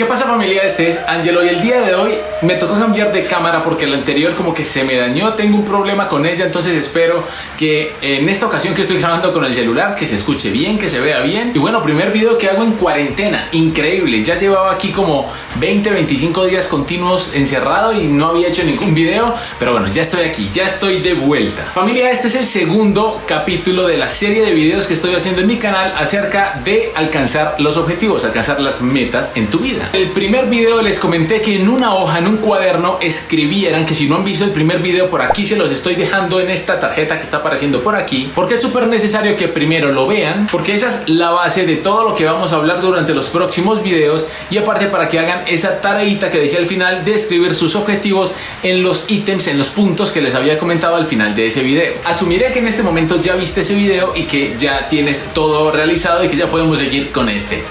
¿Qué pasa familia? Este es Angelo y el día de hoy me tocó cambiar de cámara porque la anterior como que se me dañó, tengo un problema con ella, entonces espero que en esta ocasión que estoy grabando con el celular que se escuche bien, que se vea bien. Y bueno, primer video que hago en cuarentena, increíble, ya llevaba aquí como 20, 25 días continuos encerrado y no había hecho ningún video, pero bueno, ya estoy aquí, ya estoy de vuelta. Familia, este es el segundo capítulo de la serie de videos que estoy haciendo en mi canal acerca de alcanzar los objetivos, alcanzar las metas en tu vida. El primer video les comenté que en una hoja, en un cuaderno, escribieran que si no han visto el primer video por aquí se los estoy dejando en esta tarjeta que está apareciendo por aquí, porque es súper necesario que primero lo vean, porque esa es la base de todo lo que vamos a hablar durante los próximos videos y aparte para que hagan esa tareita que dejé al final de escribir sus objetivos en los ítems, en los puntos que les había comentado al final de ese video. Asumiré que en este momento ya viste ese video y que ya tienes todo realizado y que ya podemos seguir con este.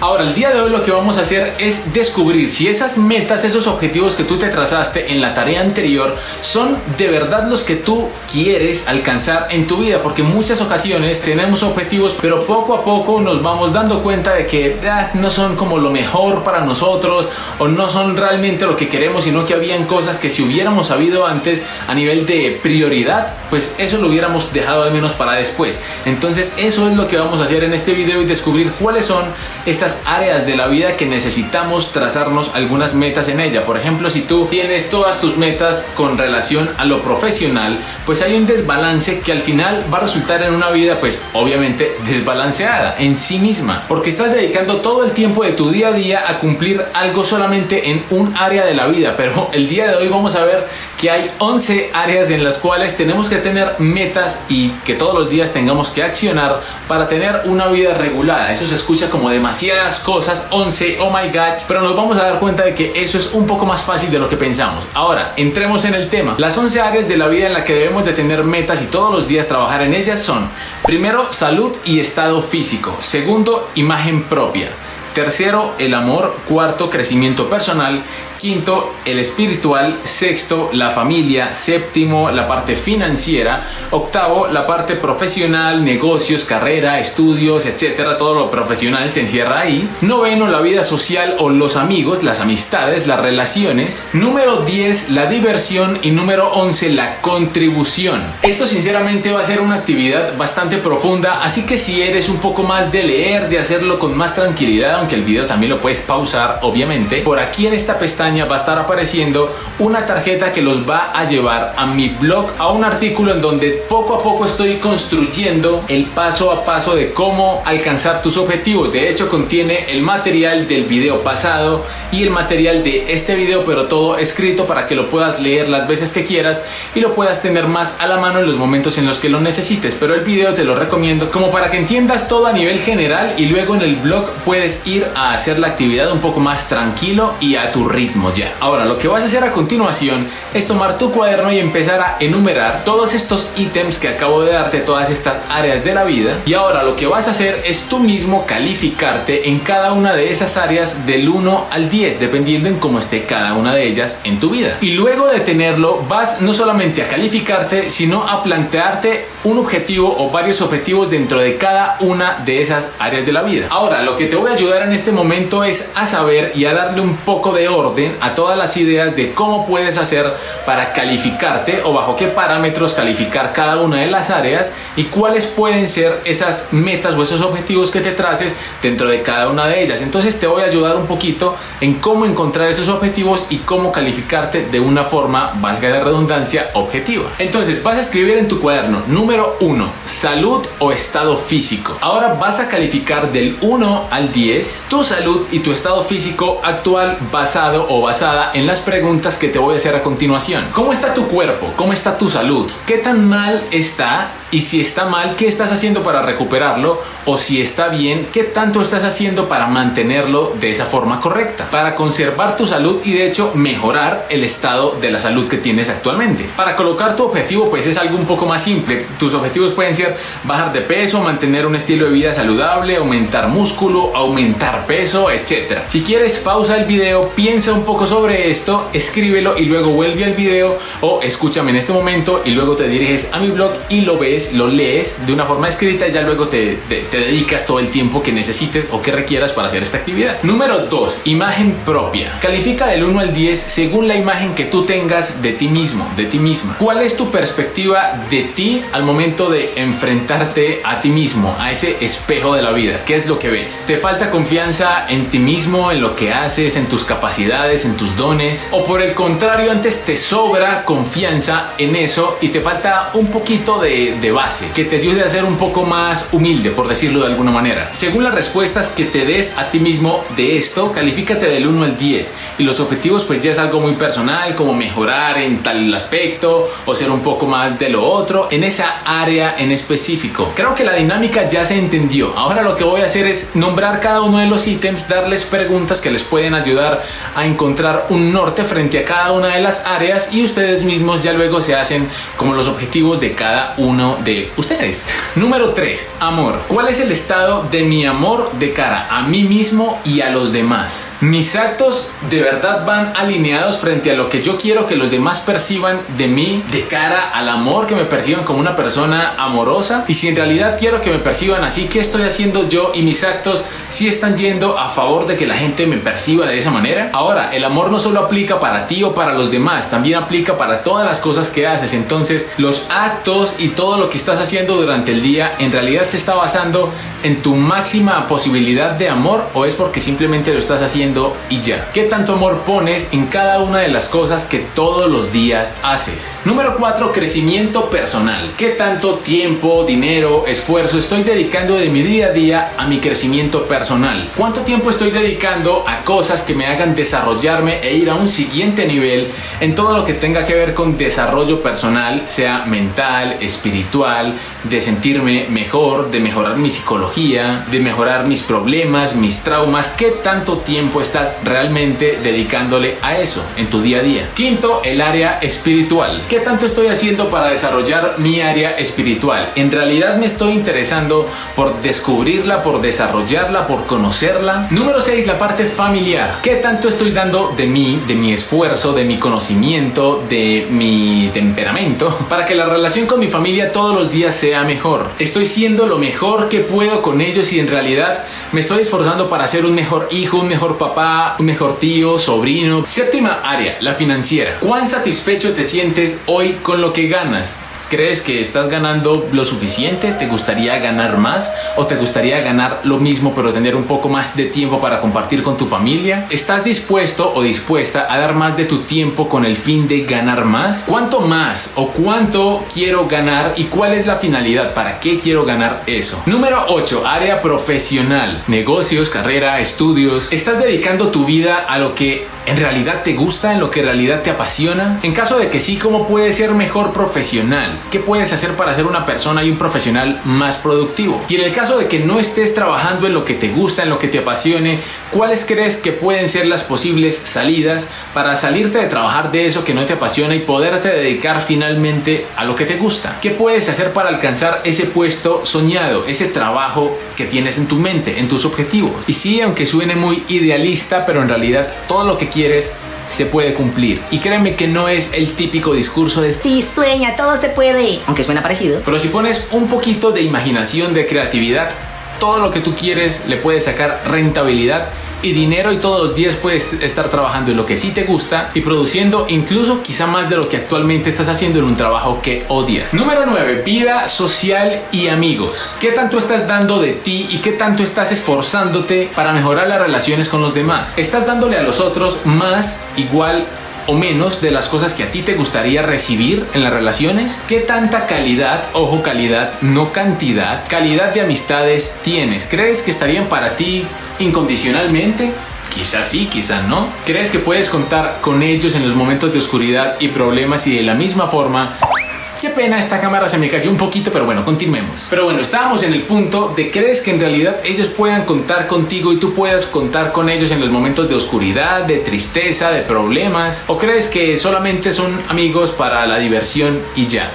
Ahora, el día de hoy lo que vamos a hacer es descubrir si esas metas, esos objetivos que tú te trazaste en la tarea anterior son de verdad los que tú quieres alcanzar en tu vida, porque muchas ocasiones tenemos objetivos, pero poco a poco nos vamos dando cuenta de que ah, no son como lo mejor para nosotros o no son realmente lo que queremos, sino que habían cosas que si hubiéramos sabido antes a nivel de prioridad, pues eso lo hubiéramos dejado al menos para después. Entonces, eso es lo que vamos a hacer en este video y descubrir cuáles son esas áreas de la vida que necesitamos trazarnos algunas metas en ella. Por ejemplo, si tú tienes todas tus metas con relación a lo profesional, pues hay un desbalance que al final va a resultar en una vida pues obviamente desbalanceada en sí misma, porque estás dedicando todo el tiempo de tu día a día a cumplir algo solamente en un área de la vida, pero el día de hoy vamos a ver que hay 11 áreas en las cuales tenemos que tener metas y que todos los días tengamos que accionar para tener una vida regulada. Eso se escucha como demasiadas cosas, 11, oh my god, pero nos vamos a dar cuenta de que eso es un poco más fácil de lo que pensamos. Ahora, entremos en el tema. Las 11 áreas de la vida en la que debemos de tener metas y todos los días trabajar en ellas son, primero, salud y estado físico. Segundo, imagen propia. Tercero, el amor. Cuarto, crecimiento personal. Quinto, el espiritual. Sexto, la familia. Séptimo, la parte financiera. Octavo, la parte profesional, negocios, carrera, estudios, etcétera. Todo lo profesional se encierra ahí. Noveno, la vida social o los amigos, las amistades, las relaciones. Número 10, la diversión. Y número 11, la contribución. Esto sinceramente va a ser una actividad bastante profunda, así que si eres un poco más de leer, de hacerlo con más tranquilidad, aunque el video también lo puedes pausar, obviamente, por aquí en esta pestaña va a estar apareciendo una tarjeta que los va a llevar a mi blog, a un artículo en donde poco a poco estoy construyendo el paso a paso de cómo alcanzar tus objetivos. De hecho, contiene el material del video pasado y el material de este video, pero todo escrito para que lo puedas leer las veces que quieras y lo puedas tener más a la mano en los momentos en los que lo necesites. Pero el video te lo recomiendo como para que entiendas todo a nivel general y luego en el blog puedes ir a hacer la actividad un poco más tranquilo y a tu ritmo ya. Ahora, lo que vas a hacer a continuación es tomar tu cuaderno y empezar a enumerar todos estos ítems que acabo de darte, todas estas áreas de la vida. Y ahora lo que vas a hacer es tú mismo calificarte en cada una de esas áreas del 1 al 10, dependiendo en cómo esté cada una de ellas en tu vida. Y luego de tenerlo, vas no solamente a calificarte, sino a plantearte un objetivo o varios objetivos dentro de cada una de esas áreas de la vida. Ahora, lo que te voy a ayudar en este momento es a saber y a darle un poco de orden a todas las ideas de cómo puedes hacer para calificarte o bajo qué parámetros calificar cada una de las áreas y cuáles pueden ser esas metas o esos objetivos que te traces dentro de cada una de ellas. Entonces te voy a ayudar un poquito en cómo encontrar esos objetivos y cómo calificarte de una forma, valga la redundancia, objetiva. Entonces vas a escribir en tu cuaderno número 1, salud o estado físico. Ahora vas a calificar del 1 al 10 tu salud y tu estado físico actual basado o basada en las preguntas que te voy a hacer a continuación. ¿Cómo está tu cuerpo? ¿Cómo está tu salud? ¿Qué tan mal está y si está mal, ¿qué estás haciendo para recuperarlo? O si está bien, ¿qué tanto estás haciendo para mantenerlo de esa forma correcta? Para conservar tu salud y de hecho mejorar el estado de la salud que tienes actualmente. Para colocar tu objetivo, pues es algo un poco más simple. Tus objetivos pueden ser bajar de peso, mantener un estilo de vida saludable, aumentar músculo, aumentar peso, etc. Si quieres, pausa el video, piensa un poco sobre esto, escríbelo y luego vuelve al video o escúchame en este momento y luego te diriges a mi blog y lo ves lo lees de una forma escrita y ya luego te, te, dedicas todo el tiempo que necesites o que requieras para hacer esta actividad. Número 2. Imagen propia. Califica del 1 al 10 según la imagen que tú tengas de ti mismo, de ti misma. ¿Cuál es tu perspectiva de ti al momento de enfrentarte a ti mismo, a ese espejo de la vida? ¿Qué es lo que ves? ¿Te falta confianza en ti mismo, en lo que haces, en tus capacidades, en tus dones? ¿O por el contrario, antes te sobra confianza en eso y te falta un poquito de base que te ayude a ser un poco más humilde, por decirlo de alguna manera? Según las respuestas que te des a ti mismo de esto, califícate del 1 al 10 y los objetivos pues ya es algo muy personal como mejorar en tal aspecto o ser un poco más de lo otro en esa área en específico. Creo que la dinámica ya se entendió. Ahora lo que voy a hacer es nombrar cada uno de los ítems, darles preguntas que les pueden ayudar a encontrar un norte frente a cada una de las áreas y ustedes mismos ya luego se hacen como los objetivos de cada uno de ustedes. Número 3. Amor. ¿Cuál es el estado de mi amor de cara a mí mismo y a los demás? Mis actos de verdad van alineados frente a lo que yo quiero que los demás perciban de mí de cara al amor, que me perciban como una persona amorosa. Y si en realidad quiero que me perciban así, ¿qué estoy haciendo yo y mis actos si están yendo a favor de que la gente me perciba de esa manera? Ahora, el amor no solo aplica para ti o para los demás, también aplica para todas las cosas que haces. Entonces, los actos y todo lo que estás haciendo durante el día en realidad se está basando en tu máxima posibilidad de amor o es porque simplemente lo estás haciendo y ya. ¿Qué tanto amor pones en cada una de las cosas que todos los días haces? Número 4, crecimiento personal. ¿Qué tanto tiempo, dinero, esfuerzo estoy dedicando de mi día a día a mi crecimiento personal? ¿Cuánto tiempo estoy dedicando a cosas que me hagan desarrollarme e ir a un siguiente nivel en todo lo que tenga que ver con desarrollo personal, sea mental, espiritual, de sentirme mejor, de mejorar mi psicología, de mejorar mis problemas, mis traumas? ¿Qué tanto tiempo estás realmente dedicándole a eso en tu día a día? Quinto, el área espiritual. ¿Qué tanto estoy haciendo para desarrollar mi área espiritual? ¿En realidad me estoy interesando por descubrirla, por desarrollarla, por conocerla? Número 6, la parte familiar. ¿Qué tanto estoy dando de mí, de mi esfuerzo, de mi conocimiento, de mi temperamento para que la relación con mi familia todos los días sea mejor? Estoy siendo lo mejor que puedo con ellos y en realidad me estoy esforzando para ser un mejor hijo, un mejor papá, un mejor tío, sobrino. Séptima área, la financiera. ¿Cuán satisfecho te sientes hoy con lo que ganas? ¿Crees que estás ganando lo suficiente? ¿Te gustaría ganar más? ¿O te gustaría ganar lo mismo pero tener un poco más de tiempo para compartir con tu familia? ¿Estás dispuesto o dispuesta a dar más de tu tiempo con el fin de ganar más? ¿Cuánto más o cuánto quiero ganar y cuál es la finalidad? ¿Para qué quiero ganar eso? Número 8. Área profesional. Negocios, carrera, estudios. ¿Estás dedicando tu vida a lo que en realidad te gusta? ¿En lo que en realidad te apasiona? En caso de que sí, ¿cómo puedes ser mejor profesional? ¿Qué puedes hacer para ser una persona y un profesional más productivo? Y en el caso de que no estés trabajando en lo que te gusta, en lo que te apasione, ¿cuáles crees que pueden ser las posibles salidas para salirte de trabajar de eso que no te apasiona y poderte dedicar finalmente a lo que te gusta? ¿Qué puedes hacer para alcanzar ese puesto soñado, ese trabajo que tienes en tu mente, en tus objetivos? Y sí, aunque suene muy idealista, pero en realidad todo lo que quieres se puede cumplir. Y créeme que no es el típico discurso de Si sueña, todo se puede. Aunque suena parecido. pero si pones un poquito de imaginación, de creatividad, todo lo que tú quieres le puedes sacar rentabilidad y dinero y todos los días puedes estar trabajando en lo que sí te gusta y produciendo incluso quizá más de lo que actualmente estás haciendo en un trabajo que odias. Número 9. Vida social y amigos. ¿Qué tanto estás dando de ti y qué tanto estás esforzándote para mejorar las relaciones con los demás? ¿Estás dándole a los otros más, igual o menos de las cosas que a ti te gustaría recibir en las relaciones? ¿Qué tanta calidad, ojo calidad, no cantidad, calidad de amistades tienes? ¿Crees que estarían para ti incondicionalmente? Quizás sí, quizás no. ¿Crees que puedes contar con ellos en los momentos de oscuridad y problemas y de la misma forma Qué pena, esta cámara se me cayó un poquito, pero bueno, continuemos. Pero bueno, estábamos en el punto de crees que en realidad ellos puedan contar contigo y tú puedas contar con ellos en los momentos de oscuridad, de tristeza, de problemas, o crees que solamente son amigos para la diversión y ya.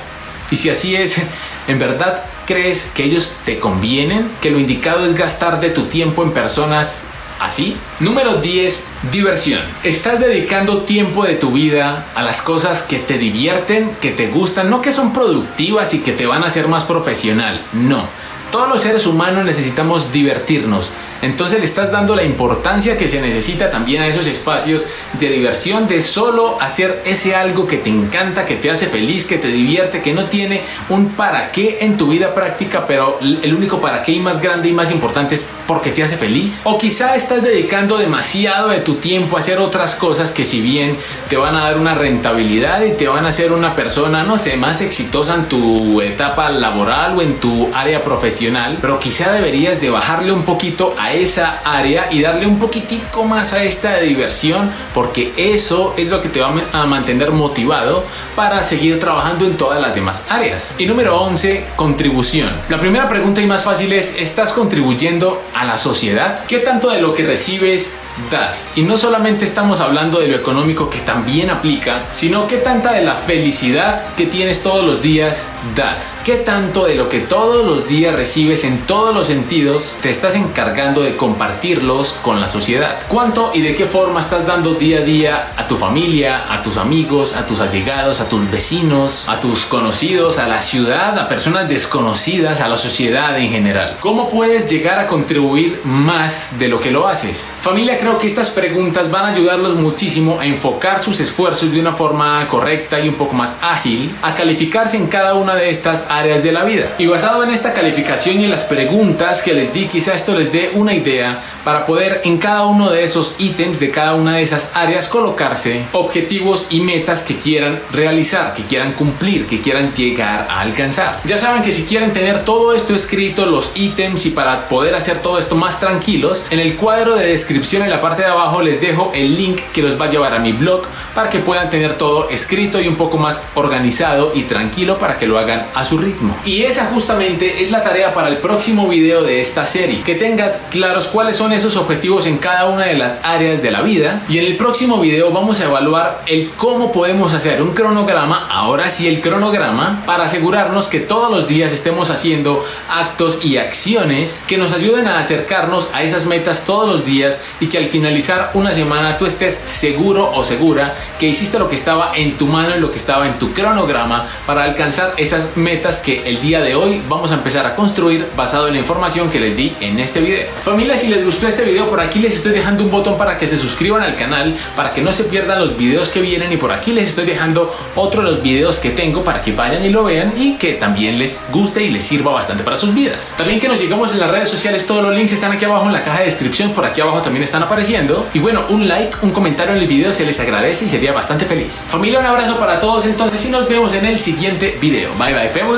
Y si así es, ¿en verdad crees que ellos te convienen? ¿Que lo indicado es gastar de tu tiempo en personas así. Número 10. Diversión. Estás dedicando tiempo de tu vida a las cosas que te divierten, que te gustan, no que son productivas y que te van a hacer más profesional. No. Todos los seres humanos necesitamos divertirnos entonces le estás dando la importancia que se necesita también a esos espacios de diversión, de solo hacer ese algo que te encanta, que te hace feliz, que te divierte, que no tiene un para qué en tu vida práctica, pero el único para qué y más grande y más importante es porque te hace feliz. O quizá estás dedicando demasiado de tu tiempo a hacer otras cosas que si bien te van a dar una rentabilidad y te van a hacer una persona, no sé, más exitosa en tu etapa laboral o en tu área profesional, pero quizá deberías de bajarle un poquito a esa área y darle un poquitico más a esta diversión porque eso es lo que te va a mantener motivado para seguir trabajando en todas las demás áreas. Y número 11, contribución. La primera pregunta y más fácil es, ¿estás contribuyendo a la sociedad? ¿Qué tanto de lo que recibes das. Y no solamente estamos hablando de lo económico que también aplica, sino que tanta de la felicidad que tienes todos los días das. ¿Qué tanto de lo que todos los días recibes en todos los sentidos te estás encargando de compartirlos con la sociedad? ¿Cuánto y de qué forma estás dando día a día a tu familia, a tus amigos, a tus allegados, a tus vecinos, a tus conocidos, a la ciudad, a personas desconocidas, a la sociedad en general? ¿Cómo puedes llegar a contribuir más de lo que lo haces? Familia, creo que estas preguntas van a ayudarlos muchísimo a enfocar sus esfuerzos de una forma correcta y un poco más ágil a calificarse en cada una de estas áreas de la vida. Y basado en esta calificación y en las preguntas que les di, quizá esto les dé una idea para poder en cada uno de esos ítems de cada una de esas áreas colocarse objetivos y metas que quieran realizar, que quieran cumplir, que quieran llegar a alcanzar. Ya saben que si quieren tener todo esto escrito, los ítems y para poder hacer todo esto más tranquilos, en el cuadro de descripción en la parte de abajo les dejo el link que los va a llevar a mi blog para que puedan tener todo escrito y un poco más organizado y tranquilo para que lo hagan a su ritmo. Y esa justamente es la tarea para el próximo video de esta serie, que tengas claros cuáles son esos objetivos en cada una de las áreas de la vida y en el próximo video vamos a evaluar el cómo podemos hacer un cronograma, ahora sí el cronograma, para asegurarnos que todos los días estemos haciendo actos y acciones que nos ayuden a acercarnos a esas metas todos los días y que al finalizar una semana tú estés seguro o segura que hiciste lo que estaba en tu mano y lo que estaba en tu cronograma para alcanzar esas metas que el día de hoy vamos a empezar a construir basado en la información que les di en este video. Familia, si les este video, por aquí les estoy dejando un botón para que se suscriban al canal, para que no se pierdan los videos que vienen y por aquí les estoy dejando otro de los videos que tengo para que vayan y lo vean y que también les guste y les sirva bastante para sus vidas. También que nos sigamos en las redes sociales, todos los links están aquí abajo en la caja de descripción, por aquí abajo también están apareciendo. Y bueno, un like, un comentario en el video se les agradece y sería bastante feliz. Familia, un abrazo para todos entonces y nos vemos en el siguiente video. Bye bye family.